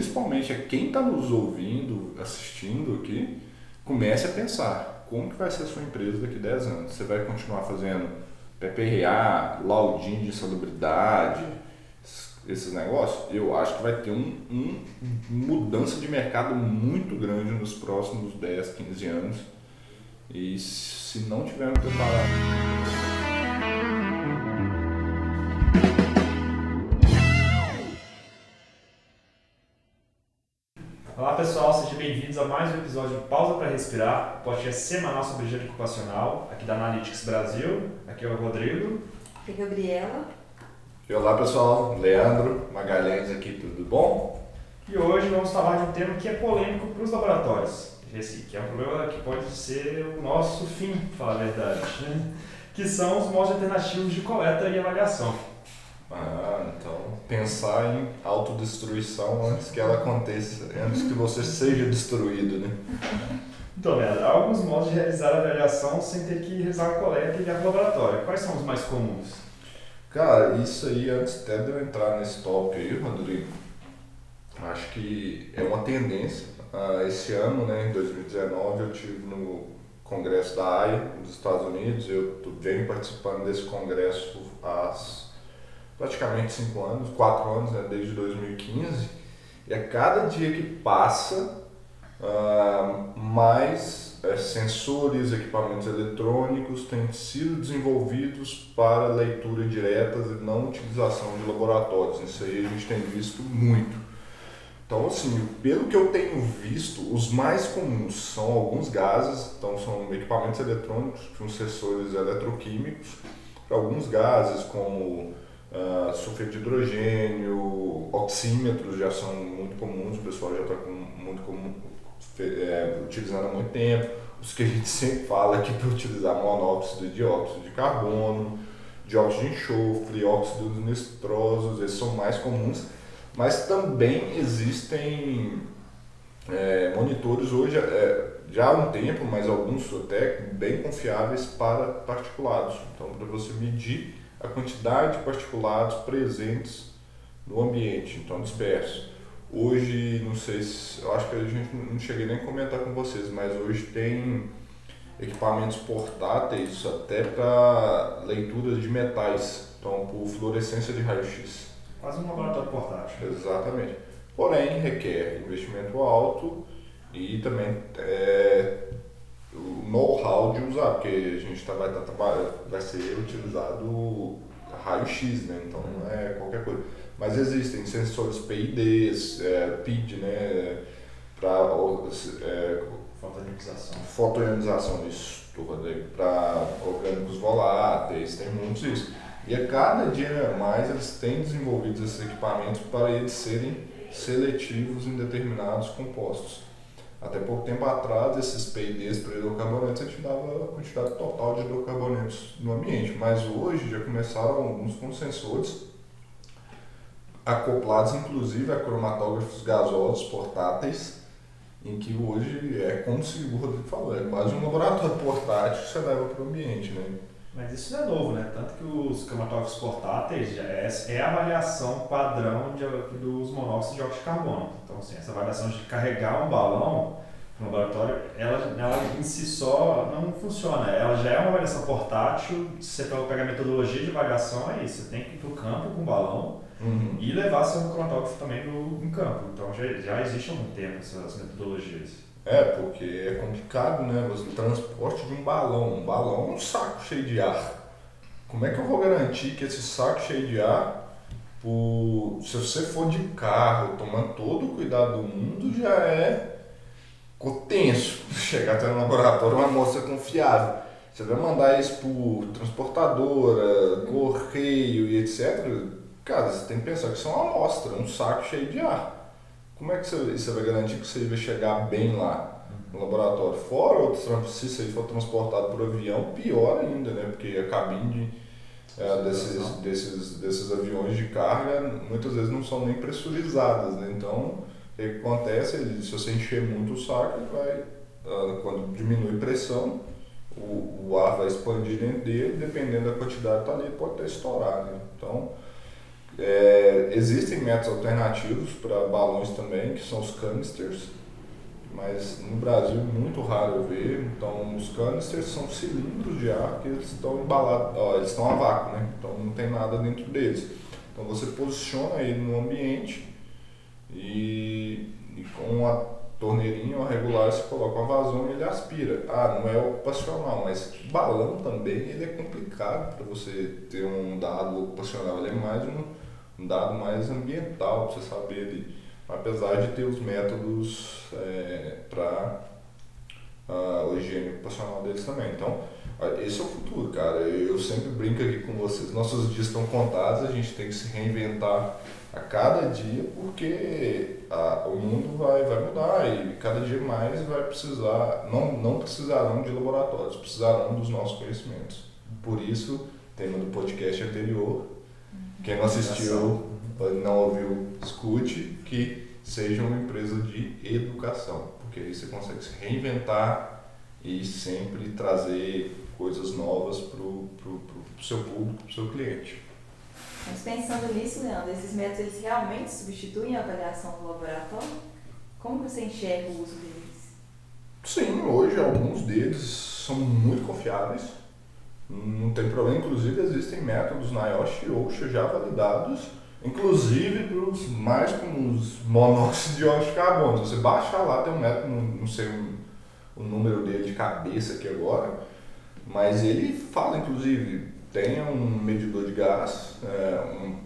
principalmente a quem está nos ouvindo, assistindo aqui, comece a pensar como que vai ser a sua empresa daqui a 10 anos. Você vai continuar fazendo PPRA, login de salubridade, esses negócios? Eu acho que vai ter um, um mudança de mercado muito grande nos próximos 10, 15 anos. E se não tivermos preparado bem-vindos a mais um episódio de Pausa para Respirar, podcast semanal sobre higiene ocupacional, aqui da Analytics Brasil. Aqui é o Rodrigo. Aqui é a Gabriela. E olá pessoal, Leandro Magalhães aqui, tudo bom? E hoje vamos falar de um tema que é polêmico para os laboratórios. Esse que é um problema que pode ser o nosso fim, para falar a verdade, né? que são os modos alternativos de coleta e avaliação. Ah, então pensar em autodestruição antes que ela aconteça, antes que você seja destruído, né? Então, Leandro, há alguns modos de realizar a avaliação sem ter que realizar a coleta e enviar para o laboratório. Quais são os mais comuns? Cara, isso aí, antes até de eu entrar nesse tópico aí, Rodrigo, acho que é uma tendência. Ah, esse ano, né, em 2019, eu tive no congresso da AIA, dos Estados Unidos, eu venho participando desse congresso há praticamente cinco anos, quatro anos, né, desde 2015, e a cada dia que passa, uh, mais é, sensores, equipamentos eletrônicos têm sido desenvolvidos para leitura direta e não utilização de laboratórios. Isso aí a gente tem visto muito. Então, assim, pelo que eu tenho visto, os mais comuns são alguns gases, então são equipamentos eletrônicos com sensores eletroquímicos, para alguns gases como Uh, sulfeto de hidrogênio, oxímetros já são muito comuns, o pessoal já está muito comum, é, utilizando há muito tempo. Os que a gente sempre fala aqui para utilizar monóxido e dióxido de carbono, dióxido de enxofre, óxidos nitrosos, esses são mais comuns. Mas também existem é, monitores hoje, é, já há um tempo, mas alguns até bem confiáveis para particulados. Então, para você medir a quantidade de particulados presentes no ambiente, então dispersos. Hoje, não sei se, eu acho que a gente não cheguei nem a comentar com vocês, mas hoje tem equipamentos portáteis até para leituras de metais, então por fluorescência de raio-x. Quase um laboratório portátil. Exatamente. Porém, requer investimento alto e também é, know-how de usar, porque a gente tá, vai, tá, vai ser utilizado raio-x, né? Então não é qualquer coisa. Mas existem sensores PIDs, é, PID, né? Para é, fotoionização. Fotoionização, isso, para orgânicos voláteis, tem muitos isso. E a cada dia mais eles têm desenvolvido esses equipamentos para eles serem seletivos em determinados compostos. Até pouco tempo atrás, esses PIDs para hidrocarbonetos, a gente dava a quantidade total de hidrocarbonetos no ambiente, mas hoje já começaram alguns com sensores acoplados, inclusive a cromatógrafos gasosos portáteis, em que hoje é como se o Rodrigo falou, é quase um laboratório portátil que você leva para o ambiente, né? Mas isso não é novo, né? Tanto que os cromatógrafos portáteis já é, é a avaliação padrão de, dos monóxidos de óxido de carbono. Então, assim, essa avaliação de carregar um balão no laboratório, ela, ela em si só não funciona. Ela já é uma avaliação portátil. Se você pegar a metodologia de avaliação, é isso. Você tem que ir para o campo com o balão uhum. e levar seu cromatógrafo também no, no campo. Então, já, já existe há algum tempo essas metodologias. É, porque é complicado, né? Você transporte de um balão. Um balão é um saco cheio de ar. Como é que eu vou garantir que esse saco cheio de ar, por... se você for de carro, tomando todo o cuidado do mundo, já é tenso. Chegar até no laboratório uma amostra confiável. Você vai mandar isso por transportadora, correio e etc. Cara, você tem que pensar que isso é uma amostra, um saco cheio de ar. Como é que você, você vai garantir que você vai chegar bem lá no laboratório? Fora, se isso aí for transportado por avião, pior ainda, né? Porque a cabine é, desses, desses, desses aviões de carga muitas vezes não são nem pressurizadas, né? Então, o que acontece? Se você encher muito o saco, vai, ah, quando diminui pressão, o, o ar vai expandir dentro dele, dependendo da quantidade que está ali, pode até estourar. Né? Então, É, existem métodos alternativos para balões também, que são os canisters, mas no Brasil é muito raro eu ver. Então, os canisters são cilindros de ar que eles estão embalados, ó, eles estão a vácuo, né? Então não tem nada dentro deles. Então você posiciona ele no ambiente e, e com a torneirinha ou regular você coloca uma vazão e ele aspira. Ah, não é ocupacional, mas balão também ele é complicado para você ter um dado ocupacional. Ele é mais um, um dado mais ambiental para você saber ali. Apesar de ter os métodos é, para a higiene ocupacional deles também. Então, esse é o futuro, cara. Eu sempre brinco aqui com vocês. Nossos dias estão contados, a gente tem que se reinventar a cada dia, porque a, o mundo vai, vai mudar e cada dia mais vai precisar, não, não precisarão de laboratórios, precisarão dos nossos conhecimentos. Por isso, tema do podcast anterior, quem não assistiu, não ouviu, escute, que seja uma empresa de educação, porque aí você consegue se reinventar e sempre trazer coisas novas para o seu público, para o seu cliente. Mas pensando nisso, Leandro, esses métodos eles realmente substituem a avaliação do laboratório? Como você enxerga o uso deles? Sim, hoje alguns deles são muito confiáveis. Não tem problema, inclusive existem métodos na IOSH e OSHA já validados, inclusive para os mais comuns monóxidos de óxido de carbono. Você baixa lá, tem um método, não sei o número dele de cabeça aqui agora, mas ele fala inclusive tenha um medidor de gás, é, um,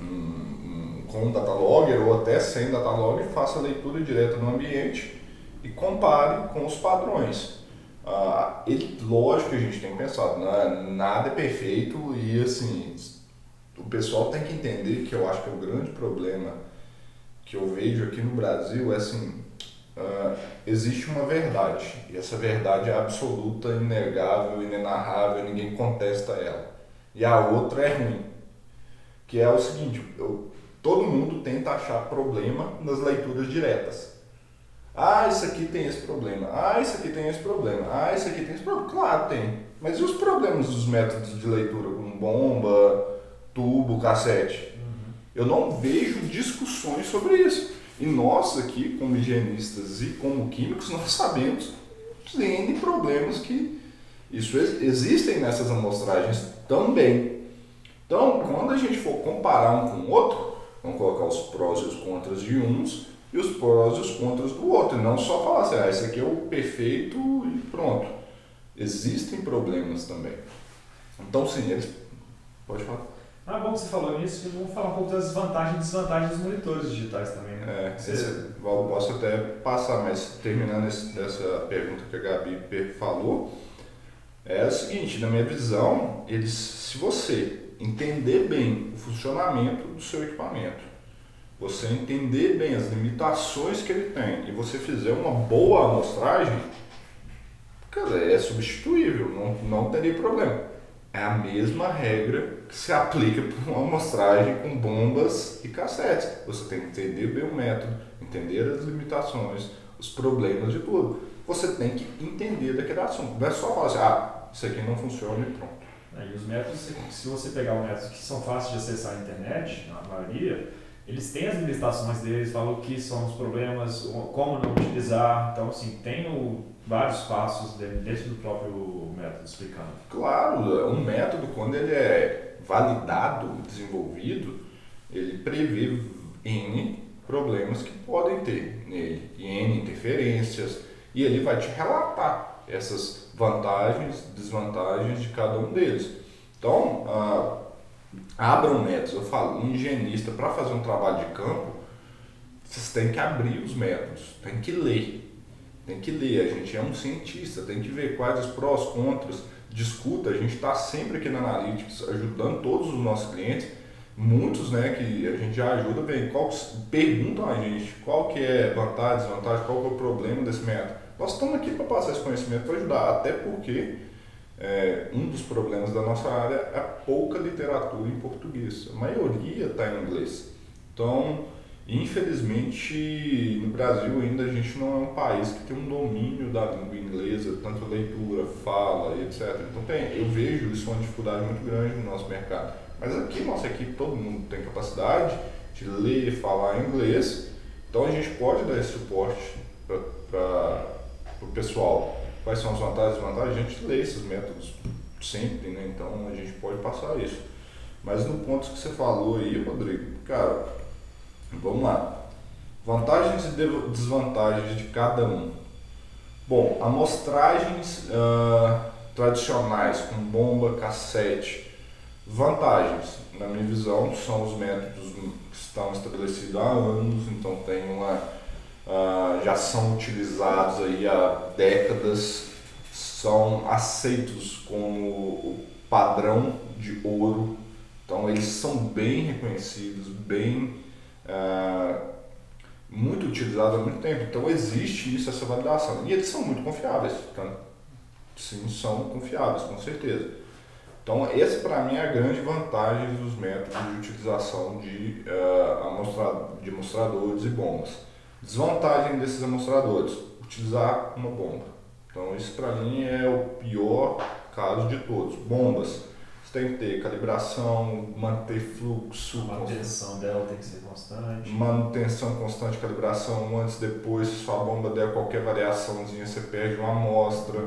um, um, com um datalogger ou até sem datalogger, faça a leitura direta no ambiente e compare com os padrões. Ah, ele, lógico que a gente tem pensado, né? nada é perfeito e assim, o pessoal tem que entender que eu acho que é o grande problema que eu vejo aqui no Brasil é assim, uh, existe uma verdade, e essa verdade é absoluta, inegável, inenarrável, ninguém contesta ela. E a outra é ruim, que é o seguinte, eu, todo mundo tenta achar problema nas leituras diretas. Ah, isso aqui tem esse problema. Ah, isso aqui tem esse problema. Ah, isso aqui tem esse problema. Claro, tem. Mas e os problemas dos métodos de leitura, como bomba, tubo, cassete? Uhum. Eu não vejo discussões sobre isso. E nós aqui, como higienistas e como químicos, nós sabemos N problemas que isso existem nessas amostragens também. Então, quando a gente for comparar um com o outro, vamos colocar os prós e os contras de uns e os prós e os contras do outro, e não só falar assim, ah, esse aqui é o perfeito e pronto. Existem problemas também. Então, sim, eles. Pode falar. Ah, bom que você falou nisso. Vamos falar um pouco das vantagens e desvantagens dos monitores digitais também. Né? É, você... esse, posso até passar, mas terminando esse, dessa pergunta que a Gabi falou, é o seguinte, na minha visão, eles, se você entender bem o funcionamento do seu equipamento, você entender bem as limitações que ele tem e você fizer uma boa amostragem, cara, é substituível, não, não teria problema. É a mesma regra que se aplica para uma amostragem com bombas e cassetes. Você tem que entender bem o método, entender as limitações, os problemas de tudo. Você tem que entender daquele assunto. Não é só falar assim, ah, isso aqui não funciona e pronto. É, e os métodos, se você pegar os métodos que são fáceis de acessar na internet, na maioria, eles têm as limitações deles, falam o que são os problemas, como não utilizar. Então, assim, tem o, vários passos dentro do próprio método explicando. Claro, um método, quando ele é validado, desenvolvido, ele prevê N problemas que podem ter nele, e N interferências, e ele vai te relatar essas vantagens, desvantagens de cada um deles. Então, ah, abram métodos. Eu falo, um higienista, para fazer um trabalho de campo, vocês têm que abrir os métodos, tem que ler. Tem que ler, a gente é um cientista, tem que ver quais os prós, contras, discuta, a gente está sempre aqui na Analytics ajudando todos os nossos clientes, muitos né, que a gente já ajuda, bem, qual, perguntam a gente qual que é vantagem, desvantagem, qual que é o problema desse método. Nós estamos aqui para passar esse conhecimento para ajudar, até porque é, um dos problemas da nossa área é a pouca literatura em português. A maioria está em inglês. Então, infelizmente, no Brasil ainda a gente não é um país que tem um domínio da língua inglesa, tanto leitura, fala, etc. Então, tem, eu vejo isso uma dificuldade muito grande no nosso mercado. Mas aqui, nossa equipe, todo mundo tem capacidade de ler e falar inglês, então a gente pode dar esse suporte para o pessoal. Quais são as vantagens e desvantagens? A gente lê esses métodos sempre, né? então a gente pode passar isso. Mas no ponto que você falou aí, Rodrigo, cara, vamos lá. Vantagens e desvantagens de cada um. Bom, amostragens uh, tradicionais com bomba, cassete. Vantagens, na minha visão, são os métodos que estão estabelecidos há anos, então tem uma, uh, já são utilizados aí há décadas, são aceitos como o padrão de ouro, então eles são bem reconhecidos, bem uh, muito utilizado há muito tempo. Então existe isso, essa validação. E eles são muito confiáveis. Então, sim, são confiáveis, com certeza. Então, esse para mim é a grande vantagem dos métodos de utilização de, uh, amostra de mostradores e bombas. Desvantagem desses amostradores, utilizar uma bomba. Então, isso para mim é o pior caso de todos. Bombas você tem que ter calibração, manter fluxo. A manutenção dela tem que ser constante. Manutenção constante, calibração antes, depois, se sua bomba der qualquer variaçãozinha, você perde uma amostra.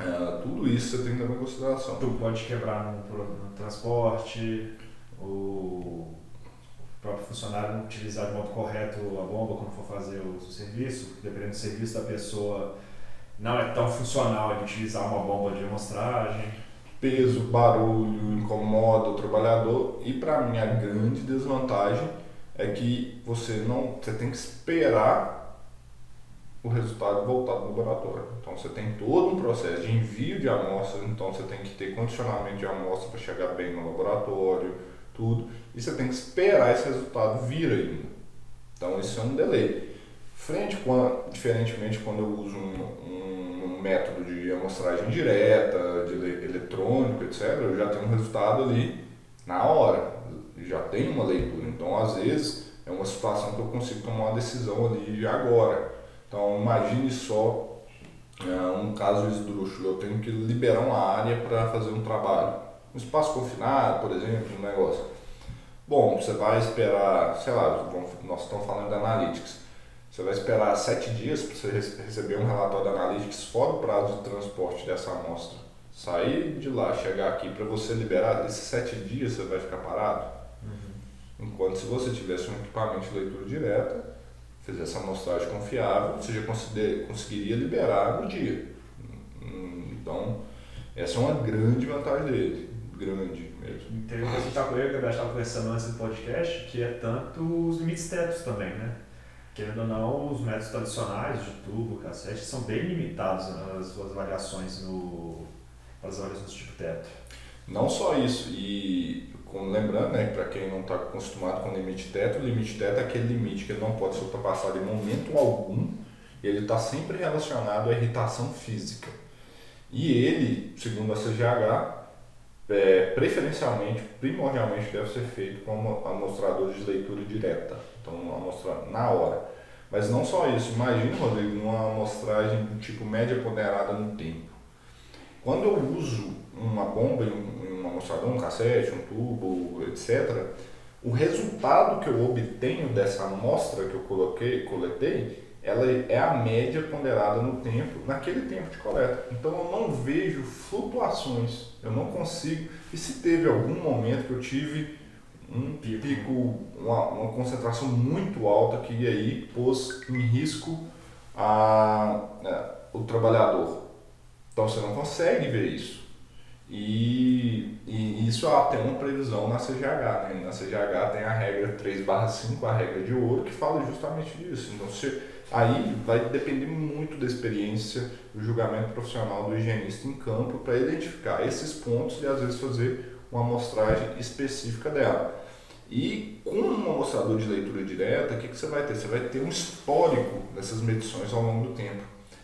É, tudo isso você tem que levar em consideração. Tu pode quebrar no, no transporte, o próprio funcionário não utilizar de modo correto a bomba quando for fazer o serviço, dependendo do serviço da pessoa, não é tão funcional de utilizar uma bomba de amostragem peso, barulho, incomoda o trabalhador e para mim a grande desvantagem é que você não, você tem que esperar o resultado voltar do laboratório. Então você tem todo um processo de envio de amostras, então você tem que ter condicionamento de amostra para chegar bem no laboratório, tudo, e você tem que esperar esse resultado vir ainda. Então isso é um delay. Frente com, diferentemente quando eu uso um, um, método de amostragem direta, de eletrônico, etc., eu já tenho um resultado ali na hora, já tenho uma leitura. Então, às vezes, é uma situação que eu consigo tomar uma decisão ali agora. Então, imagine só é, um caso esdrúxulo, eu tenho que liberar uma área para fazer um trabalho. Um espaço confinado, por exemplo, um negócio. Bom, você vai esperar, sei lá, nós estamos falando de analytics. Você vai esperar sete dias para você receber um relatório da Analytics fora o prazo de transporte dessa amostra. Sair de lá, chegar aqui para você liberar, esses sete dias você vai ficar parado. Uhum. Enquanto se você tivesse um equipamento de leitura direta, fizesse amostragem confiável, você já conseguiria liberar no dia. Então, essa é uma grande vantagem dele. Grande mesmo. Tem uma coisa que a gente estava conversando antes do podcast, que é tanto os limites tetos também, né? querendo ou não, os métodos tradicionais de tubo, cassete, são bem limitados nas suas avaliações no, as avaliações do tipo teto. Não só isso, e como lembrando, né, para quem não está acostumado com limite teto, o limite teto é aquele limite que ele não pode ser ultrapassado em momento algum, ele está sempre relacionado à irritação física. E ele, segundo a CGH, é, preferencialmente, primordialmente deve ser feito com amostradores de leitura direta, então amostrar na hora. Mas não só isso, imagine, Rodrigo, uma amostragem do tipo média ponderada no tempo. Quando eu uso uma bomba em um amostrador, um cassete, um tubo, etc., o resultado que eu obtenho dessa amostra que eu coloquei, coletei, ela é a média ponderada no tempo, naquele tempo de coleta. Então eu não vejo flutuações, eu não consigo. E se teve algum momento que eu tive um pico, uma, uma concentração muito alta que aí pôs em risco a, a, é, o trabalhador. Então você não consegue ver isso. E, e isso tem uma previsão na CGH. Né? Na CGH tem a regra 3/5, a regra de ouro, que fala justamente disso. Então, se, Aí vai depender muito da experiência, do julgamento profissional do higienista em campo para identificar esses pontos e às vezes fazer uma amostragem específica dela. E com um amostrador de leitura direta, o que, que você vai ter? Você vai ter um histórico dessas medições ao longo do tempo.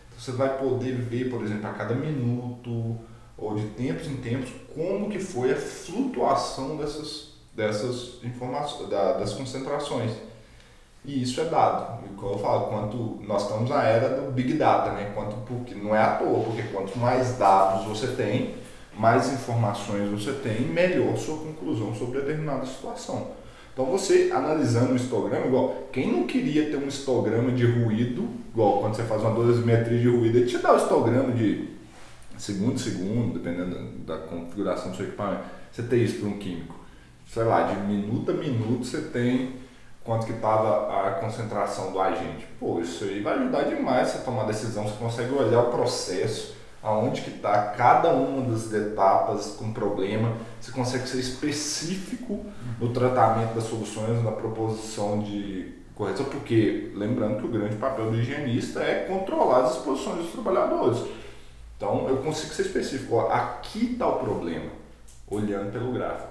Então, você vai poder ver, por exemplo, a cada minuto ou de tempos em tempos, como que foi a flutuação dessas, dessas informações, da, das concentrações. E isso é dado. E como eu falo, quanto nós estamos na era do Big Data, né? Quanto, porque não é à toa, porque quanto mais dados você tem, mais informações você tem, melhor sua conclusão sobre determinada situação. Então você analisando um histograma, igual, quem não queria ter um histograma de ruído, igual quando você faz uma dosimetria de ruído, ele te dá o histograma de segundo segundo, dependendo da configuração do seu equipamento. Você tem isso para um químico. Sei lá, de minuto a minuto você tem quanto que estava a concentração do agente. Pô, isso aí vai ajudar demais você tomar decisão, você consegue olhar o processo, aonde que está cada uma das etapas com problema, você consegue ser específico no tratamento das soluções, na proposição de correção, porque lembrando que o grande papel do higienista é controlar as exposições dos trabalhadores. Então eu consigo ser específico, ó, aqui está o problema, olhando pelo gráfico.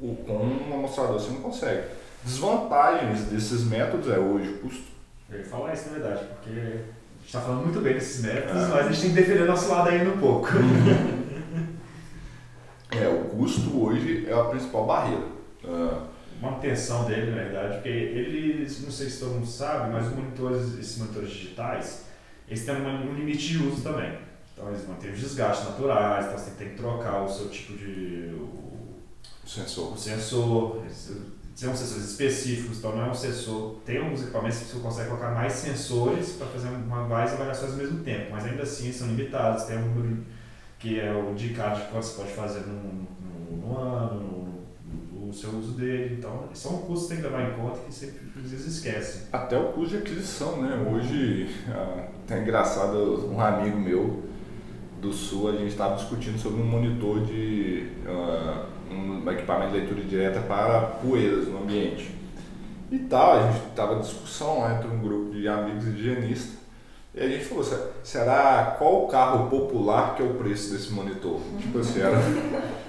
O, com um amostrador você não consegue. Desvantagens desses métodos é hoje o custo. Eu ia falar isso na verdade, porque a gente está falando muito bem desses métodos, é. mas a gente tem que defender nosso lado ainda um pouco. é, o custo hoje é a principal barreira. Uh, manutenção dele, na verdade, porque eles, não sei se todo mundo sabe, mas os monitores, esses monitores digitais, eles têm um limite de uso também. Então eles mantêm os desgastes naturais, então você tem que trocar o seu tipo de. O, sensor. O sensor. São sensores específicos, então não é um sensor. Tem alguns equipamentos que você consegue colocar mais sensores para fazer uma, várias avaliações ao mesmo tempo, mas ainda assim são limitados. Tem um número que é o indicado de quanto você pode fazer no, no, no ano, no, no, seu uso dele. Então, são custos que tem que levar em conta que sempre às vezes esquecem. Até o custo de aquisição, né? Hoje, ah, é engraçado, um amigo meu do Sul, a gente estava discutindo sobre um monitor de uh, um equipamento de leitura direta para poeiras no ambiente. E tal, a gente estava em discussão lá entre um grupo de amigos higienistas e a gente falou, será qual o carro popular que é o preço desse monitor? Tipo assim, era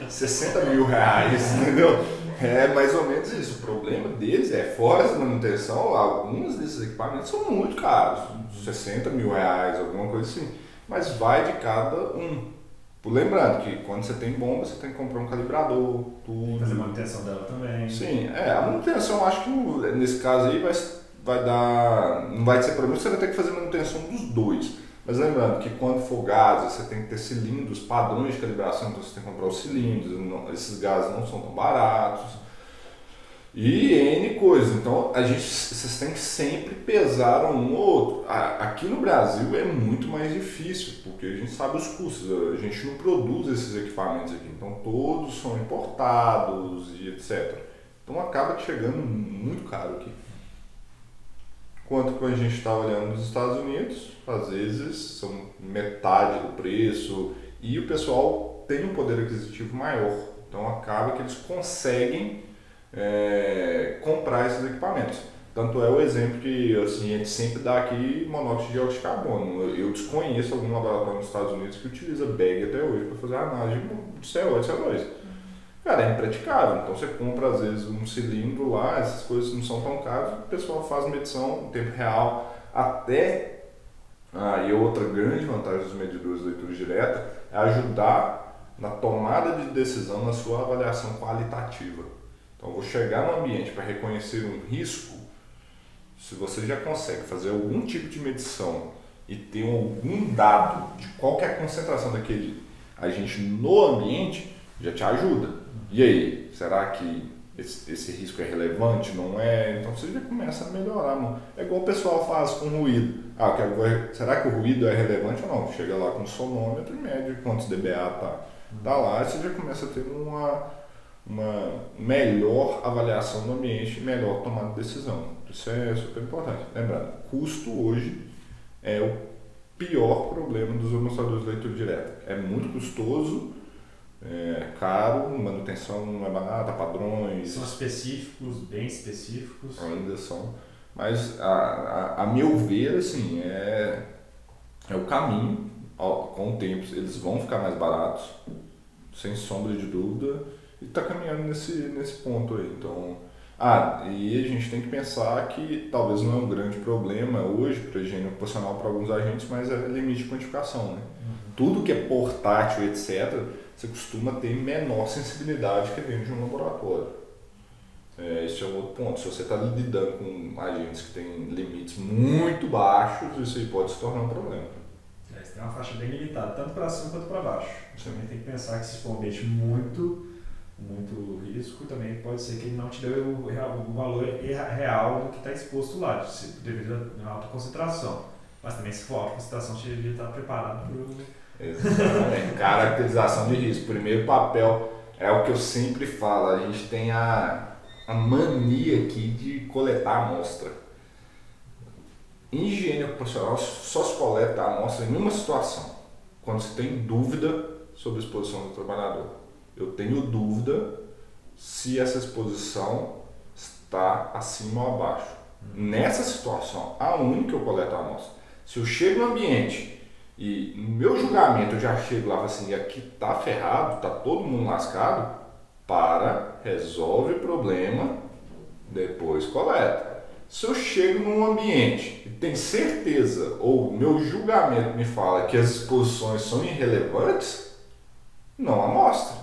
60 mil reais, entendeu? É mais ou menos isso. O problema deles é, fora essa manutenção, alguns desses equipamentos são muito caros, 60 mil reais, alguma coisa assim mas vai de cada um. Lembrando que quando você tem bomba, você tem que comprar um calibrador, tudo. Fazer manutenção dela também. Sim, é, a manutenção acho que nesse caso aí vai, vai dar. Não vai ser problema, você vai ter que fazer manutenção dos dois. Mas lembrando que quando for gases, você tem que ter cilindros, padrões de calibração, então você tem que comprar os cilindros, não, esses gases não são tão baratos. E N coisas. Então, a gente, vocês têm que sempre pesar um ou outro. Aqui no Brasil é muito mais difícil, porque a gente sabe os custos. A gente não produz esses equipamentos aqui. Então, todos são importados e etc. Então, acaba chegando muito caro aqui. Quanto que a gente está olhando nos Estados Unidos, às vezes são metade do preço e o pessoal tem um poder aquisitivo maior. Então, acaba que eles conseguem é, comprar esses equipamentos. Tanto é o exemplo que assim, a gente sempre dá aqui monóxido de dióxido de carbono. Eu desconheço algum laboratório nos Estados Unidos que utiliza bag até hoje para fazer análise de CO2 e CO2. Cara, é impraticável. Então você compra às vezes um cilindro lá, essas coisas não são tão caras, o pessoal faz medição em tempo real. Até, ah, e outra grande vantagem dos medidores de leitura direta é ajudar na tomada de decisão na sua avaliação qualitativa. Então, vou chegar no ambiente para reconhecer um risco. Se você já consegue fazer algum tipo de medição e ter algum dado de qual é a concentração daquele agente no ambiente, já te ajuda. E aí, será que esse, esse, risco é relevante? Não é? Então você já começa a melhorar. Mano. É igual o pessoal faz com ruído. Ah, será que o ruído é relevante ou não? Chega lá com o sonômetro e mede quantos dBA tá. Tá lá você já começa a ter uma uma melhor avaliação do ambiente e melhor tomada de decisão. Isso é super importante. Lembrando, custo hoje é o pior problema dos amostradores de leitura direta. É muito custoso, é caro, manutenção não é barata, padrões. São específicos, bem específicos. Ainda são. Mas, a, a, a meu ver, assim, é, é o caminho. Com o tempo, eles vão ficar mais baratos, sem sombra de dúvida e está caminhando nesse, nesse ponto aí. Então, ah, e a gente tem que pensar que talvez não é um grande problema hoje para a higiene ocupacional para alguns agentes, mas é limite de quantificação. Né? Uhum. Tudo que é portátil, etc., você costuma ter menor sensibilidade que dentro de um laboratório. É, esse é um outro ponto. Se você está lidando com agentes que têm limites muito baixos, isso aí pode se tornar um problema. É, você tem uma faixa bem limitada, tanto para cima quanto para baixo. Você também tem que pensar que se for um ambiente muito, muito risco, também pode ser que ele não te dê o, o valor real do que está exposto lá, devido à alta concentração. Mas também se for alta concentração, você devia estar preparado para. Exatamente. Caracterização de risco. Primeiro papel é o que eu sempre falo, a gente tem a, a mania aqui de coletar a amostra. Em higiene ocupacional só se coleta a amostra em uma situação, quando se tem dúvida sobre a exposição do trabalhador. Eu tenho dúvida se essa exposição está acima ou abaixo. Nessa situação, aonde que eu coleto a amostra? Se eu chego no ambiente e no meu julgamento eu já chego lá e assim, aqui tá ferrado, tá todo mundo lascado, para, resolve o problema, depois coleta. Se eu chego num ambiente e tenho certeza, ou meu julgamento me fala que as exposições são irrelevantes, não amostra.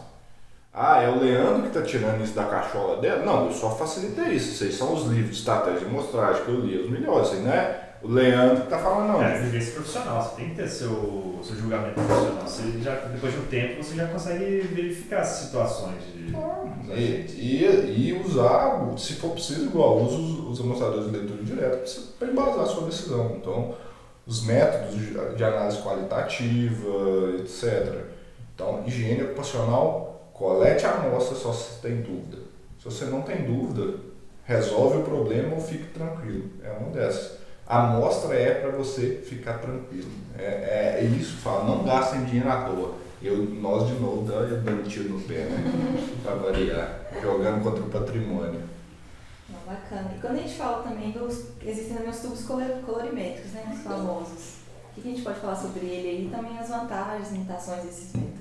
Ah, é o Leandro que está tirando isso da cachola dela? Não, eu só facilitei isso. Vocês são os livros de estratégia de mostragem que eu li os melhores, não é o Leandro que tá falando, não. É, vivência profissional, você tem que ter seu, seu julgamento profissional. Você já, depois de um tempo você já consegue verificar as situações de. Ah, e, e, e, usar, se for preciso, igual, usa os, os amostradores de leitura direta para embasar a sua decisão. Então, os métodos de, de análise qualitativa, etc. Então, higiene ocupacional, colete a amostra só se tem dúvida. Se você não tem dúvida, resolve o problema ou fique tranquilo. É uma dessas. A amostra é para você ficar tranquilo. É, é, é isso, fala, não gastem dinheiro à toa. Eu, nós de novo dando tiro no pé, né? para variar, jogando contra o patrimônio. bacana. E quando a gente fala também dos. Existem também os tubos colorimétricos, né? Os famosos. O que a gente pode falar sobre ele aí e também as vantagens, limitações desses métodos?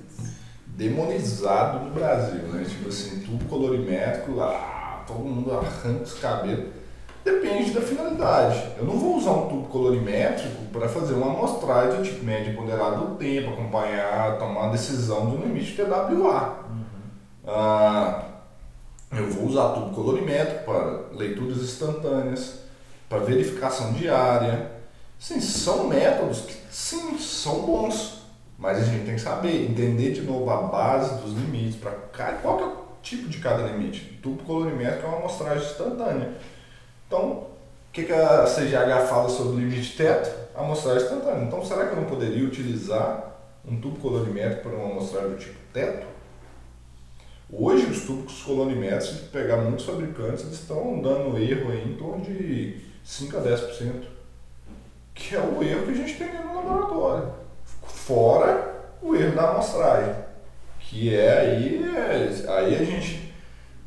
Demonizado no Brasil, né? Tipo assim, tubo colorimétrico, ah, todo mundo arranca os cabelos Depende da finalidade. Eu não vou usar um tubo colorimétrico para fazer uma amostragem tipo média ponderada do tempo, acompanhar, tomar a decisão do limite de TWA. Uhum. Ah, eu vou usar tubo colorimétrico para leituras instantâneas, para verificação diária. Sim, são métodos que sim, são bons, mas a gente tem que saber, entender de novo a base dos limites, para qual que é o tipo de cada limite. Tubo colorimétrico é uma amostragem instantânea então, o que, que a CGH fala sobre o limite teto? Amostragem instantânea. Então, será que eu não poderia utilizar um tubo colorimétrico para uma amostragem do tipo teto? Hoje, os tubos colorimétricos, se pegar muitos fabricantes, eles estão dando erro em torno de 5 a 10%, que é o erro que a gente tem no laboratório. Fora o erro da amostragem, que é aí, é, aí a gente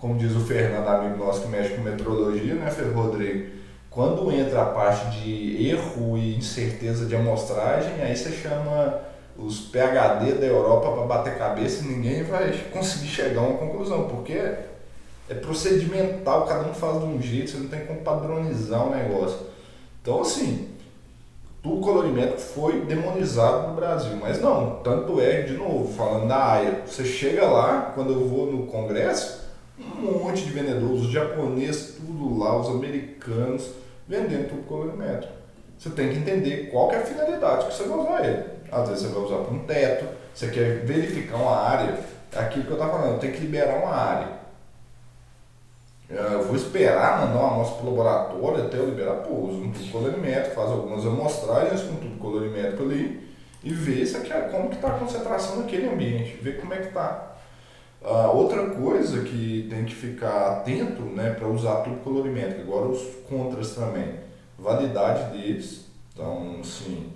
como diz o Fernando, amigo nosso que mexe com metrologia, né, Rodrigo? Quando entra a parte de erro e incerteza de amostragem, aí você chama os PHD da Europa para bater cabeça e ninguém vai conseguir chegar a uma conclusão, porque é procedimental, cada um faz de um jeito, você não tem como padronizar o negócio. Então, assim, o colorimetro foi demonizado no Brasil, mas não, tanto é, de novo, falando da AIA, você chega lá, quando eu vou no congresso, um monte de vendedores, os japoneses, tudo lá, os americanos, vendendo tudo colorimétrico. Você tem que entender qual que é a finalidade que você vai usar ele. Às vezes você vai usar para um teto, você quer verificar uma área, é aquilo que eu estava falando, tem que liberar uma área. Eu vou esperar mandar uma amostra para o laboratório até eu liberar, pô, uso um tubo colorimétrico, faz algumas amostragens com tubo colorimétrico ali e ver se é, como que está a concentração naquele ambiente, ver como é que está Uh, outra coisa que tem que ficar atento né, para usar tubo colorimétrico, agora os contras também, validade deles. Então, assim,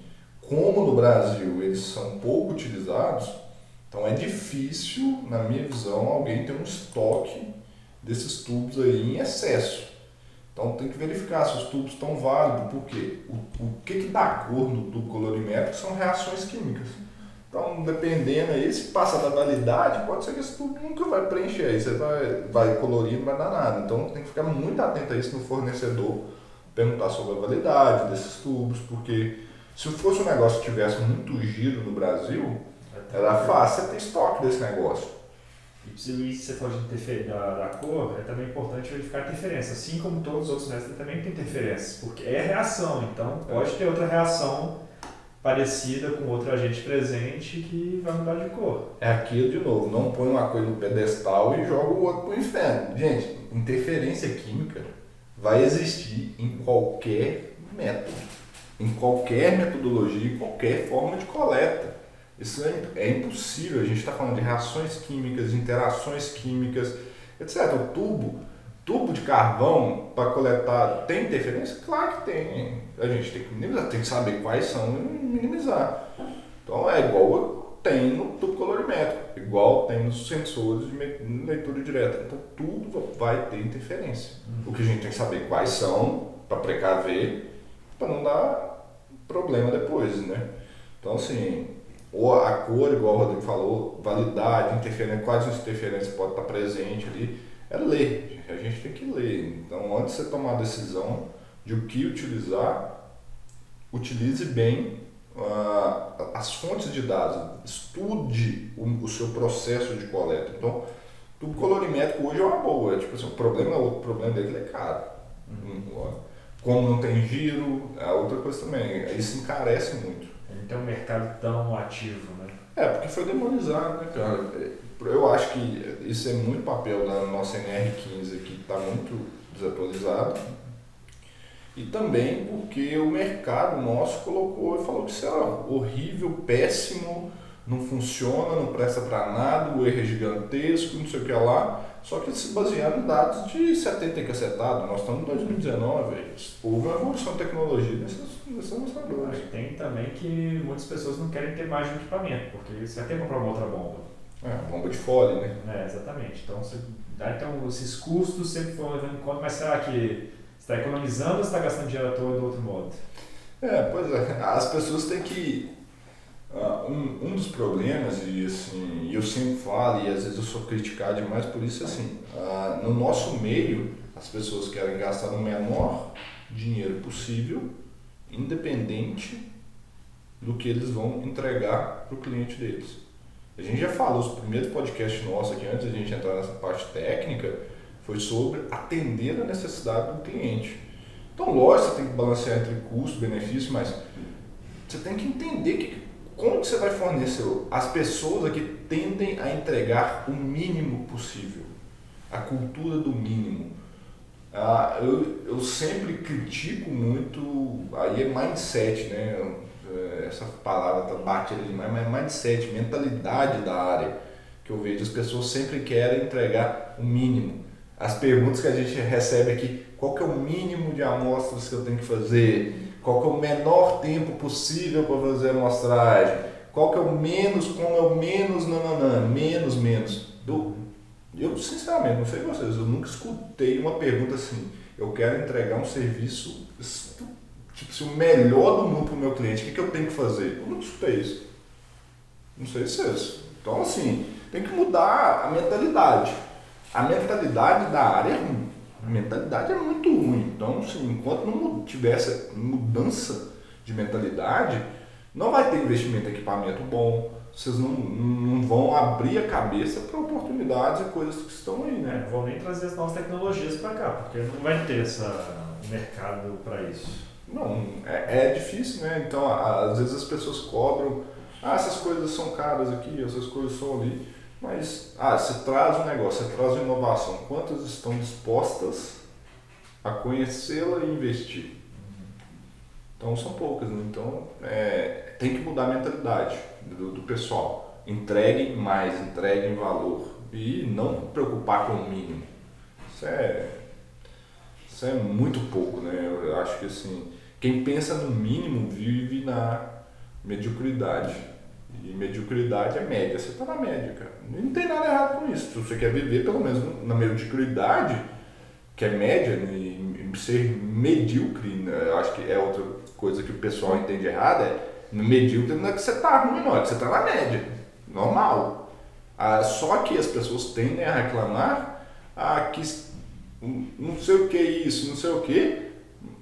como no Brasil eles são pouco utilizados, então é difícil, na minha visão, alguém ter um estoque desses tubos aí em excesso. Então tem que verificar se os tubos estão válidos, porque o, o que, que dá cor no tubo colorimétrico são reações químicas. Então, dependendo aí, se passa da validade, pode ser que esse tubo nunca vai preencher, aí você vai, vai colorir, não vai dar nada. Então, tem que ficar muito atento a isso no fornecedor, perguntar sobre a validade desses tubos, porque se fosse um negócio que tivesse muito giro no Brasil, era fácil você ter estoque desse negócio. E se você falou de interferência da, da, cor, é também importante verificar a interferência. Assim como todos os outros métodos também tem interferências, porque é reação, então pode ter outra reação parecida com outro agente presente que vai mudar de cor. É aquilo de novo, não põe uma coisa no pedestal e joga o outro pro inferno. Gente, interferência química vai existir em qualquer método, em qualquer metodologia, em qualquer forma de coleta. Isso é, é impossível. A gente está falando de reações químicas, de interações químicas, etc. O tubo, tubo de carvão para coletar tem interferência? Claro que tem. A gente tem que minimizar, tem que saber quais são e minimizar. Então é igual tem no tubo colorimétrico, igual tem nos sensores de leitura direta. Então tudo vai ter interferência. O que a gente tem que saber quais são para precaver, para não dar problema depois, né? Então assim, ou a cor, igual o Rodrigo falou, validade, interferência, quais as interferências podem estar presentes ali, é ler. A gente tem que ler. Então, antes de você tomar a decisão de o que utilizar, utilize bem uh, as fontes de dados, estude o, o, seu processo de coleta. Então, o colorimétrico hoje é uma boa. Tipo assim, o problema é outro problema dele é caro. Uhum. Como não tem giro, é outra coisa também. Isso encarece muito tem um mercado tão ativo, né? É, porque foi demonizado, né, cara? Eu acho que isso é muito papel da nossa NR15 que está muito desatualizado. E também porque o mercado nosso colocou e falou que isso era horrível, péssimo, não funciona, não presta para nada, o erro é gigantesco, não sei o que lá. Só que se baseando em dados de 70 que acertado, nós estamos em 2019, houve uma evolução de tecnologia nesses, nesses lançadores. Tem também que muitas pessoas não querem ter mais de um equipamento, porque você quer comprar uma outra bomba. É, bomba de fole, né? É, exatamente. Então, você, então esses custos sempre foram levando em conta, mas será que está economizando ou está gastando dinheiro à toa do outro modo? É, pois é. As pessoas têm que Uh, um, um dos problemas, e assim, eu sempre falo, e às vezes eu sou criticado demais por isso, assim, uh, no nosso meio, as pessoas querem gastar o menor dinheiro possível, independente do que eles vão entregar para o cliente deles. A gente já falou, os primeiros podcasts nossos aqui, antes de a gente entrar nessa parte técnica, foi sobre atender a necessidade do cliente. Então, lógico, você tem que balancear entre custo, benefício, mas você tem que entender que como que você vai fornecer? As pessoas aqui tendem a entregar o mínimo possível, a cultura do mínimo. Ah, eu, eu sempre critico muito, aí é mindset, né? Essa palavra tá bate ali demais, mas é mindset, mentalidade da área, que eu vejo as pessoas sempre querem entregar o mínimo. As perguntas que a gente recebe aqui, qual que é o mínimo de amostras que eu tenho que fazer? Qual que é o menor tempo possível para fazer a amostragem, qual que é o menos, como é o menos nananã, menos, menos. Eu, eu, sinceramente, não sei vocês, eu nunca escutei uma pergunta assim, eu quero entregar um serviço, tipo assim, o melhor do mundo para o meu cliente, o que, que eu tenho que fazer? Eu nunca escutei isso. Não sei se é isso. Então, assim, tem que mudar a mentalidade. A mentalidade da área é ruim. A mentalidade é muito ruim. Então, assim, enquanto não tiver essa mudança de mentalidade, não vai ter investimento em equipamento bom, vocês não, não vão abrir a cabeça para oportunidades e coisas que estão aí, né? Não vão nem trazer as novas tecnologias para cá, porque não vai ter essa mercado para isso. Não, é, é, difícil, né? Então, às vezes as pessoas cobram, ah, essas coisas são caras aqui, essas coisas são ali. Mas, ah, você traz um negócio, você traz uma inovação, quantas estão dispostas a conhecê-la e investir? Então são poucas, né? então é, tem que mudar a mentalidade do, do pessoal. Entreguem mais, entreguem valor e não preocupar com o mínimo. Isso é, isso é muito pouco, né? Eu acho que assim, quem pensa no mínimo vive na mediocridade. E mediocridade é média. Você está na média, cara. Não tem nada errado com isso. Se você quer viver, pelo menos na mediocridade, que é média, e ser medíocre, né? acho que é outra coisa que o pessoal entende errado, é medíocre não é que você está ruim, não, é que você está na média. Normal. Ah, só que as pessoas tendem a reclamar ah, que não sei o que isso, não sei o que,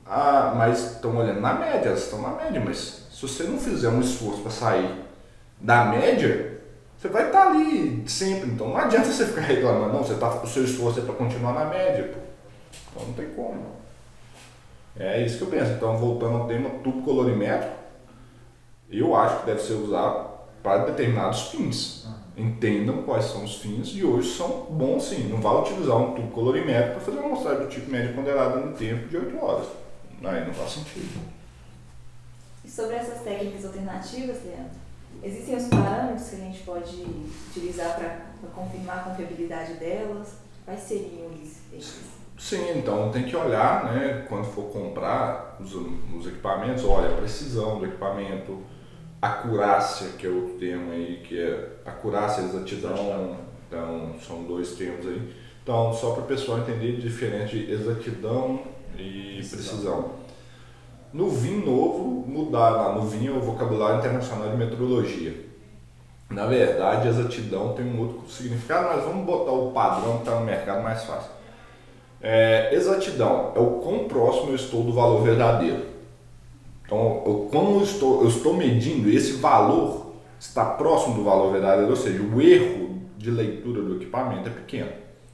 ah, mas estão olhando na média, elas estão na média, mas se você não fizer um esforço para sair da média, você vai estar tá ali sempre. Então não adianta você ficar reclamando, não, você tá, o seu esforço é para continuar na média. Pô. Então não tem como. É isso que eu penso. Então, voltando ao tema tubo colorimétrico, Eu acho que deve ser usado para determinados fins. Entendam quais são os fins e hoje são bons sim. Não vai utilizar um tubo colorimétrico para fazer uma amostragem do tipo média ponderada no tempo de 8 horas. Aí não faz sentido. E sobre essas técnicas alternativas, Leandro, existem os parâmetros que a gente pode utilizar para confirmar a confiabilidade delas? Quais seriam esses? Sim, então tem que olhar, né, quando for comprar os, os equipamentos, olha a precisão do equipamento, acurácia, que é outro termo aí, que é acurácia e exatidão, então são dois termos aí. Então, só para o pessoal entender diferente de exatidão e precisão. precisão. No vinho novo, mudar no vinho o vocabulário internacional de metrologia. Na verdade, exatidão tem um outro significado, mas vamos botar o padrão que está no mercado mais fácil. É, exatidão é o quão próximo eu estou do valor verdadeiro. Então, eu, como eu estou, eu estou medindo esse valor está próximo do valor verdadeiro, ou seja, o erro de leitura do equipamento é pequeno.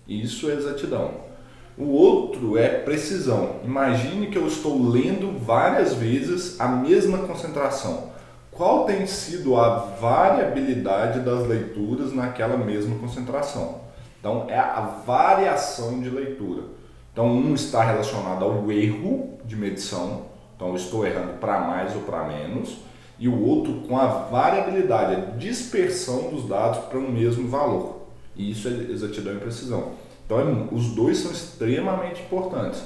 Isso é exatidão. O outro é precisão. Imagine que eu estou lendo várias vezes a mesma concentração. Qual tem sido a variabilidade das leituras naquela mesma concentração? Então, é a variação de leitura. Então, um está relacionado ao erro de medição, então, eu estou errando para mais ou para menos. E o outro com a variabilidade, a dispersão dos dados para um mesmo valor. E isso é exatidão e precisão. Então, é, os dois são extremamente importantes,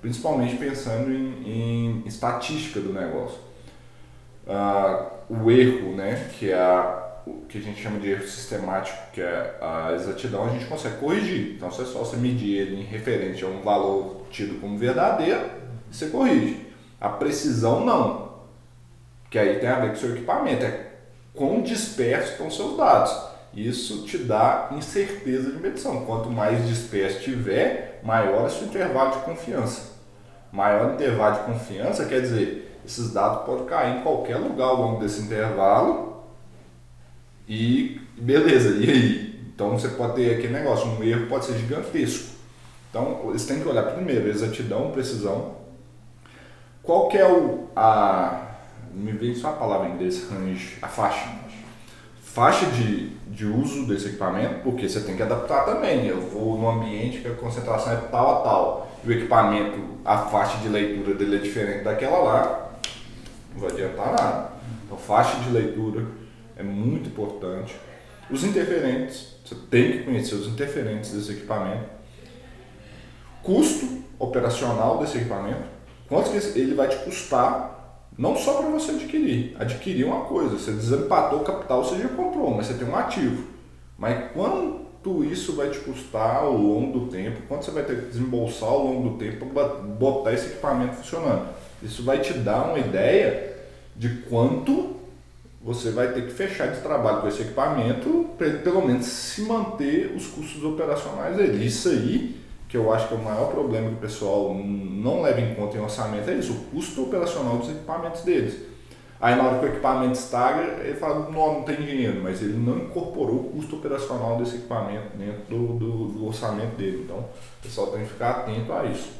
principalmente pensando em, em estatística do negócio. Ah, o erro, né, que é a, o que a gente chama de erro sistemático, que é a exatidão, a gente consegue corrigir. Então, se é só você medir ele em referente a um valor tido como verdadeiro, você corrige. A precisão não. Que aí tem a ver com o seu equipamento, é quão dispersos estão seus dados. Isso te dá incerteza de medição. Quanto mais disperso tiver, maior é o seu intervalo de confiança. Maior intervalo de confiança quer dizer, esses dados podem cair em qualquer lugar ao longo desse intervalo e beleza, e aí? Então você pode ter aquele negócio, um erro pode ser gigantesco. Então você tem que olhar primeiro exatidão, precisão, qual que é o, a, me vem só a palavra em inglês, range, a faixa. Faixa de, de uso desse equipamento, porque você tem que adaptar também. Eu vou num ambiente que a concentração é tal a tal, e o equipamento, a faixa de leitura dele é diferente daquela lá, não vai adiantar nada. Então, faixa de leitura é muito importante. Os interferentes, você tem que conhecer os interferentes desse equipamento. Custo operacional desse equipamento Quanto que ele vai te custar, não só para você adquirir. Adquirir uma coisa, você desempatou o capital, você já comprou, mas você tem um ativo. Mas quanto isso vai te custar ao longo do tempo, quanto você vai ter que desembolsar ao longo do tempo para botar esse equipamento funcionando. Isso vai te dar uma ideia de quanto você vai ter que fechar de trabalho com esse equipamento para ele pelo menos se manter os custos operacionais dele. Isso aí que eu acho que é o maior problema que o pessoal não leva em conta em orçamento é isso, o custo operacional dos equipamentos deles. Aí na hora que o equipamento estagna, ele fala, não, não tem dinheiro, mas ele não incorporou o custo operacional desse equipamento dentro do, do, do orçamento dele. Então o pessoal tem que ficar atento a isso.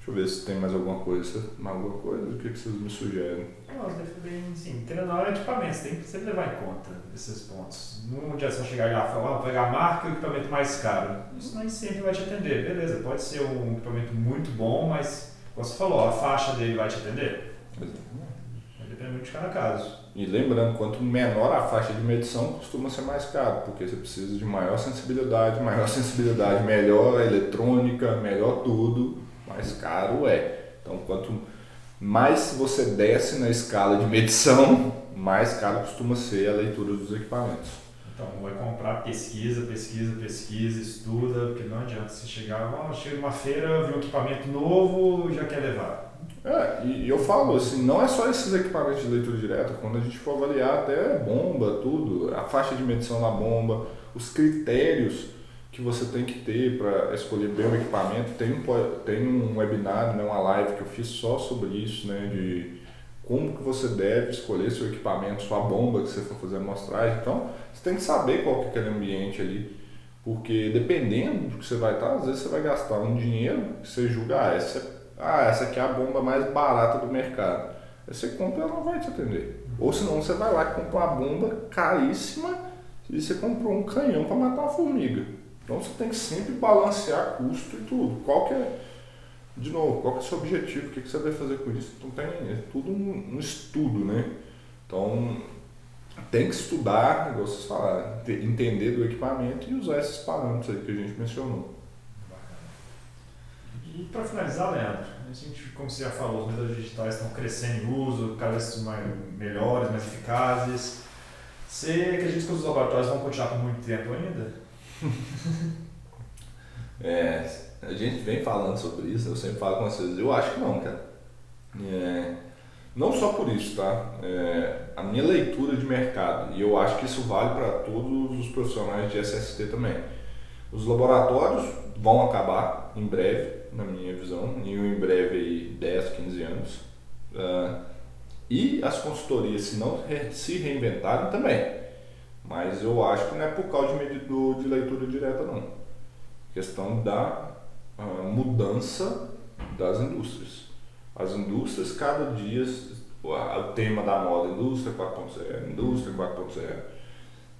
Deixa eu ver se tem mais alguma coisa. Mais alguma coisa? O que, que vocês me sugerem? Não, bem, sim. Treinador é equipamento, você tem que sempre levar em conta esses pontos. Não adianta você chegar lá e falar, ah, vou pegar a marca e o equipamento mais caro. Isso nem sempre vai te atender. Beleza, pode ser um equipamento muito bom, mas, como você falou, a faixa dele vai te atender? Vai depender muito de cada caso. E lembrando, quanto menor a faixa de medição, costuma ser mais caro, porque você precisa de maior sensibilidade, maior sensibilidade, melhor eletrônica, melhor tudo mais caro é. Então, quanto mais você desce na escala de medição, mais caro costuma ser a leitura dos equipamentos. Então, vai comprar pesquisa, pesquisa, pesquisa, estuda, porque não adianta você chegar, oh, chega numa feira, vê um equipamento novo já quer levar. É, e, eu falo assim, não é só esses equipamentos de leitura direta, quando a gente for avaliar até bomba, tudo, a faixa de medição da bomba, os critérios que você tem que ter para escolher bem o equipamento. Tem um, tem um webinar, né, uma live que eu fiz só sobre isso, né, de como que você deve escolher seu equipamento, sua bomba que você for fazer a amostragem. Então, você tem que saber qual que é aquele ambiente ali, porque dependendo do que você vai estar, às vezes você vai gastar um dinheiro que você julga, ah, essa, ah, essa aqui é a bomba mais barata do mercado. Aí você compra ela não vai te atender. Ou senão você vai lá e compra uma bomba caríssima e você comprou um canhão para matar uma formiga. Então você tem que sempre balancear custo e tudo. Qual que é, de novo, qual que é o seu objetivo? O que, que você vai fazer com isso? Então tem é tudo um, um estudo, né? Então tem que estudar, igual vocês falaram, entender do equipamento e usar esses parâmetros aí que a gente mencionou. E para finalizar, Leandro, a gente, como você já falou, os métodos digitais estão crescendo em uso, cada vez mais, melhores, mais eficazes. Você acredita que os laboratórios vão continuar por muito tempo ainda? é, a gente vem falando sobre isso, eu sempre falo com vocês, eu acho que não, cara. É, não só por isso, tá? É, a minha leitura de mercado, e eu acho que isso vale para todos os profissionais de SST também. Os laboratórios vão acabar em breve, na minha visão, em em breve aí 10, 15 anos. Uh, e as consultorias, se não se reinventarem também. Mas eu acho que não é por causa de medidor de leitura direta, não. Questão da uh, mudança das indústrias. As indústrias, cada dia, o tema da moda, indústria 4.0, indústria 4.0.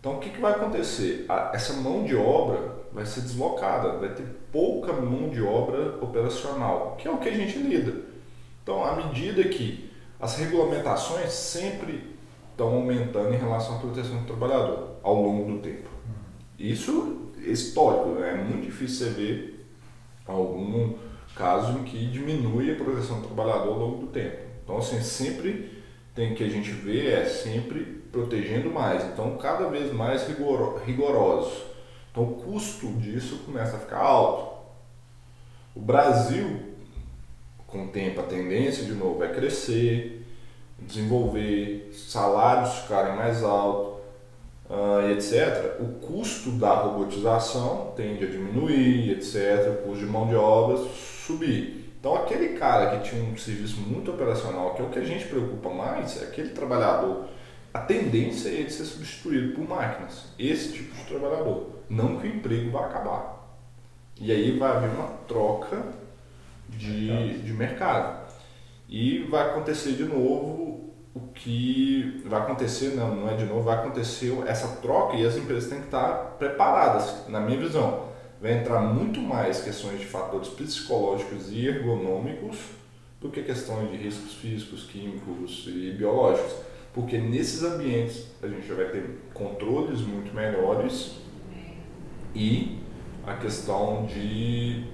Então, o que, que vai acontecer? A, essa mão de obra vai ser deslocada, vai ter pouca mão de obra operacional, que é o que a gente lida. Então, à medida que as regulamentações sempre estão aumentando em relação à proteção do trabalhador ao longo do tempo. Isso é histórico, né? é muito difícil você ver algum caso em que diminui a proteção do trabalhador ao longo do tempo. Então, assim, sempre tem que a gente ver é sempre protegendo mais. Então, cada vez mais rigor, rigorosos. Então, o custo disso começa a ficar alto. O Brasil, com o tempo, a tendência de novo é crescer, desenvolver, salários ficarem mais altos, uh, etc. O custo da robotização tende a diminuir, etc. O custo de mão de obra subir. Então, aquele cara que tinha um serviço muito operacional, que é o que a gente preocupa mais, é aquele trabalhador. A tendência é ele ser substituído por máquinas. Esse tipo de trabalhador. Não que o emprego vai acabar. E aí vai haver uma troca de de mercado. E vai acontecer de novo o que vai acontecer, não, não é de novo, vai acontecer essa troca e as empresas têm que estar preparadas, na minha visão vai entrar muito mais questões de fatores psicológicos e ergonômicos do que questões de riscos físicos, químicos e biológicos. Porque nesses ambientes a gente já vai ter controles muito melhores e a questão de,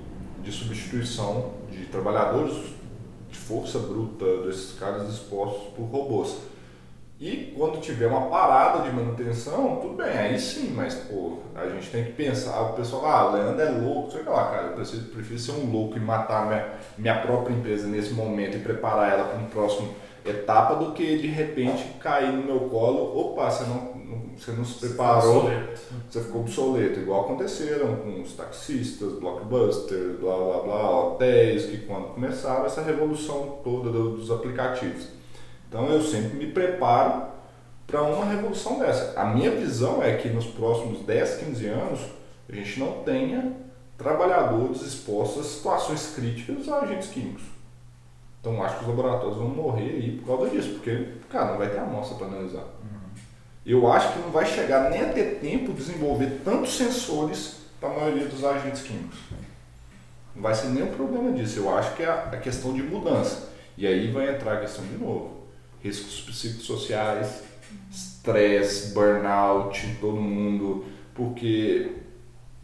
de substituição de trabalhadores de força bruta desses caras expostos por robôs. E quando tiver uma parada de manutenção, tudo bem, aí sim, mas pô, a gente tem que pensar, o pessoal, ah, o Leandro é louco, sei lá, cara, eu preciso, prefiro ser um louco e matar minha, minha própria empresa nesse momento e preparar ela para uma próxima etapa do que de repente cair no meu colo, opa, você não, você não se preparou, você ficou obsoleto, igual aconteceram com os taxistas, blockbusters, blá blá blá, hotéis, que quando começaram essa revolução toda dos aplicativos então eu sempre me preparo para uma revolução dessa. A minha visão é que nos próximos 10, 15 anos a gente não tenha trabalhadores expostos a situações críticas a agentes químicos. Então acho que os laboratórios vão morrer aí por causa disso, porque, cara, não vai ter amostra para analisar. Uhum. Eu acho que não vai chegar nem a ter tempo de desenvolver tantos sensores para a maioria dos agentes químicos. Não vai ser nenhum problema disso. Eu acho que é a questão de mudança. E aí vai entrar a questão de novo riscos psicossociais, estresse, burnout, todo mundo, porque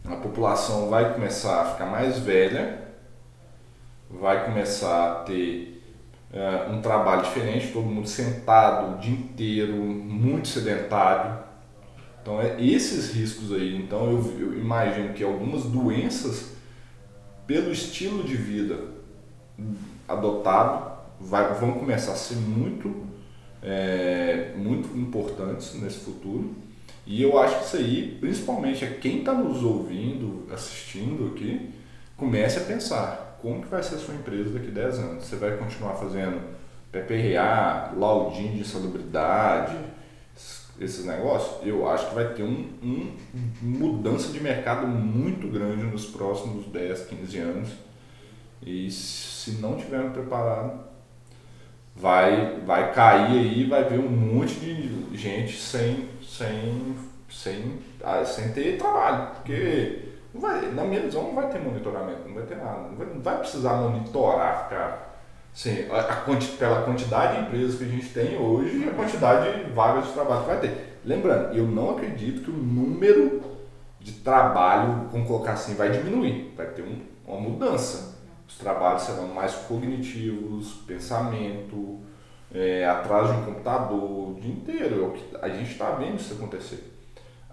a população vai começar a ficar mais velha, vai começar a ter uh, um trabalho diferente, todo mundo sentado o dia inteiro, muito sedentário. Então, é esses riscos aí. Então, eu, eu imagino que algumas doenças, pelo estilo de vida adotado, vai, vão começar a ser muito é, muito importantes nesse futuro. E eu acho que isso aí, principalmente, é quem está nos ouvindo, assistindo aqui, comece a pensar como que vai ser a sua empresa daqui a 10 anos. Você vai continuar fazendo PPRA, laudinho de salubridade, esses negócios? Eu acho que vai ter um, um mudança de mercado muito grande nos próximos 10, 15 anos. E se não tivermos preparado, vai, vai cair aí, vai ver um monte de gente sem, sem, sem, ah, sem ter trabalho. Porque vai, na minha visão não vai ter monitoramento, não vai ter nada. Não vai, não vai precisar monitorar, ficar. Sim, a, a pela quantidade de empresas que a gente tem hoje e a quantidade de vagas de trabalho que vai ter. Lembrando, eu não acredito que o número de trabalho, vamos colocar assim, vai diminuir. Vai ter um, uma mudança. Os trabalhos serão mais cognitivos, pensamento, é, atrás de um computador o dia inteiro. É a gente está vendo isso acontecer.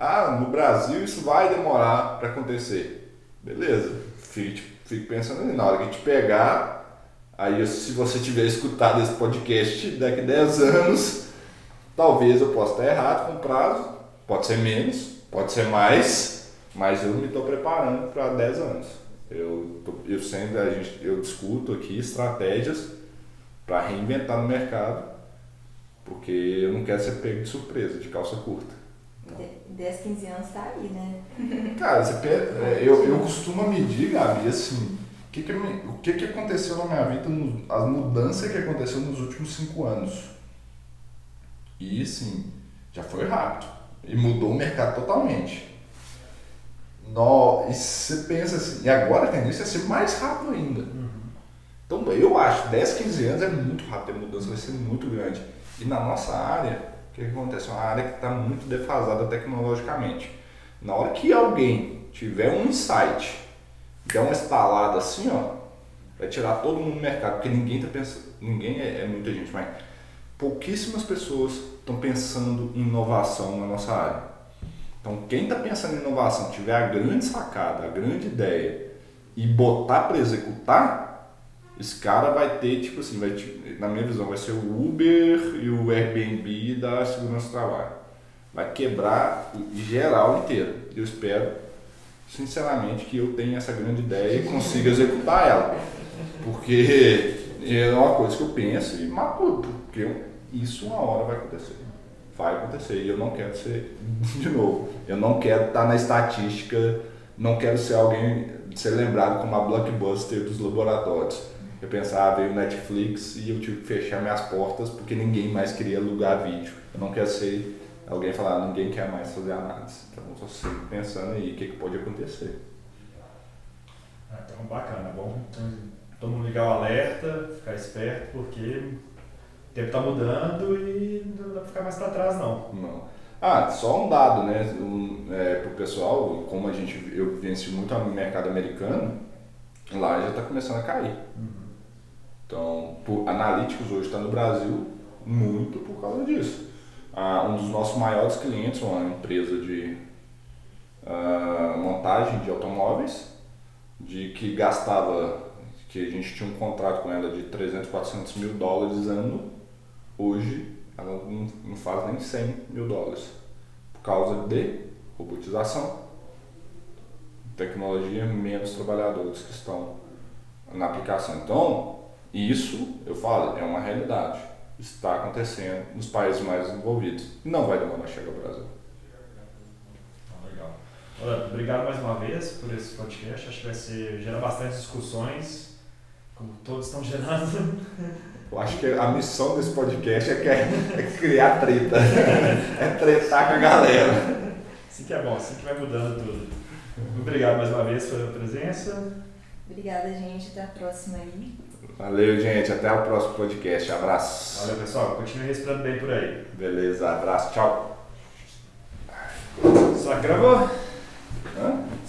Ah, no Brasil isso vai demorar para acontecer. Beleza, fique, fique pensando ali. Na hora que a gente pegar, aí se você tiver escutado esse podcast daqui a 10 anos, talvez eu possa estar errado com o prazo, pode ser menos, pode ser mais, mas eu me estou preparando para 10 anos. Eu, eu sempre a gente, eu discuto aqui estratégias para reinventar no mercado, porque eu não quero ser pego de surpresa, de calça curta. 10, 15 anos está aí, né? Cara, você, é, eu, eu costumo medir, Gabi, assim, o que, que, o que, que aconteceu na minha vida, as mudanças que aconteceu nos últimos 5 anos. E, assim, já foi rápido. E mudou o mercado totalmente. No, e você pensa assim, e agora a tendência é ser mais rápido ainda. Uhum. Então, eu acho, 10, 15 anos é muito rápido, a mudança vai ser muito grande. E na nossa área, o que, que acontece? É uma área que está muito defasada tecnologicamente. Na hora que alguém tiver um insight, der uma instalada assim, ó, vai tirar todo mundo do mercado, porque ninguém está pensando, ninguém é, é, muita gente, mas pouquíssimas pessoas estão pensando em inovação na nossa área. Então, quem está pensando em inovação, tiver a grande sacada, a grande ideia e botar para executar, esse cara vai ter, tipo assim, vai, na minha visão, vai ser o Uber e o Airbnb da segurança do trabalho. Vai quebrar geral inteiro. Eu espero, sinceramente, que eu tenha essa grande ideia e consiga executar ela. Porque é uma coisa que eu penso e mato, porque isso uma hora vai acontecer. Vai acontecer. E eu não quero ser, de novo, eu não quero estar na estatística, não quero ser alguém, ser lembrado como a blockbuster dos laboratórios eu pensava, veio Netflix e eu tive que fechar minhas portas porque ninguém mais queria alugar vídeo. Eu não quero ser alguém falar, ninguém quer mais fazer análise. Então eu estou sempre pensando aí o que, que pode acontecer. Ah, então bacana, bom então, todo mundo ligar o alerta, ficar esperto, porque o tempo está mudando e não dá para ficar mais para trás não. Não. Ah, só um dado, né? Um, é, para o pessoal, como a gente, eu venci muito no mercado americano, lá já está começando a cair. Uhum. Então, por, analíticos hoje está no Brasil muito por causa disso. Ah, um dos nossos maiores clientes, uma empresa de ah, montagem de automóveis, de que gastava, que a gente tinha um contrato com ela de 300, 400 mil dólares ano, hoje ela não, não faz nem 100 mil dólares, por causa de robotização, tecnologia, menos trabalhadores que estão na aplicação. Então, isso, eu falo, é uma realidade. Está acontecendo nos países mais desenvolvidos. Não vai demorar a chegar ao Brasil. Ah, legal. Olha, obrigado mais uma vez por esse podcast. Acho que vai ser, gerar bastante discussões, como todos estão gerando. Eu acho que a missão desse podcast é, que é, é criar treta. é tretar com a galera. Assim que é bom, assim que vai mudando tudo. Obrigado mais uma vez pela presença. Obrigada, gente. Até a próxima aí. Valeu, gente. Até o próximo podcast. Abraço. Valeu, pessoal. Continue respirando bem por aí. Beleza. Abraço. Tchau. Só gravou? Hã?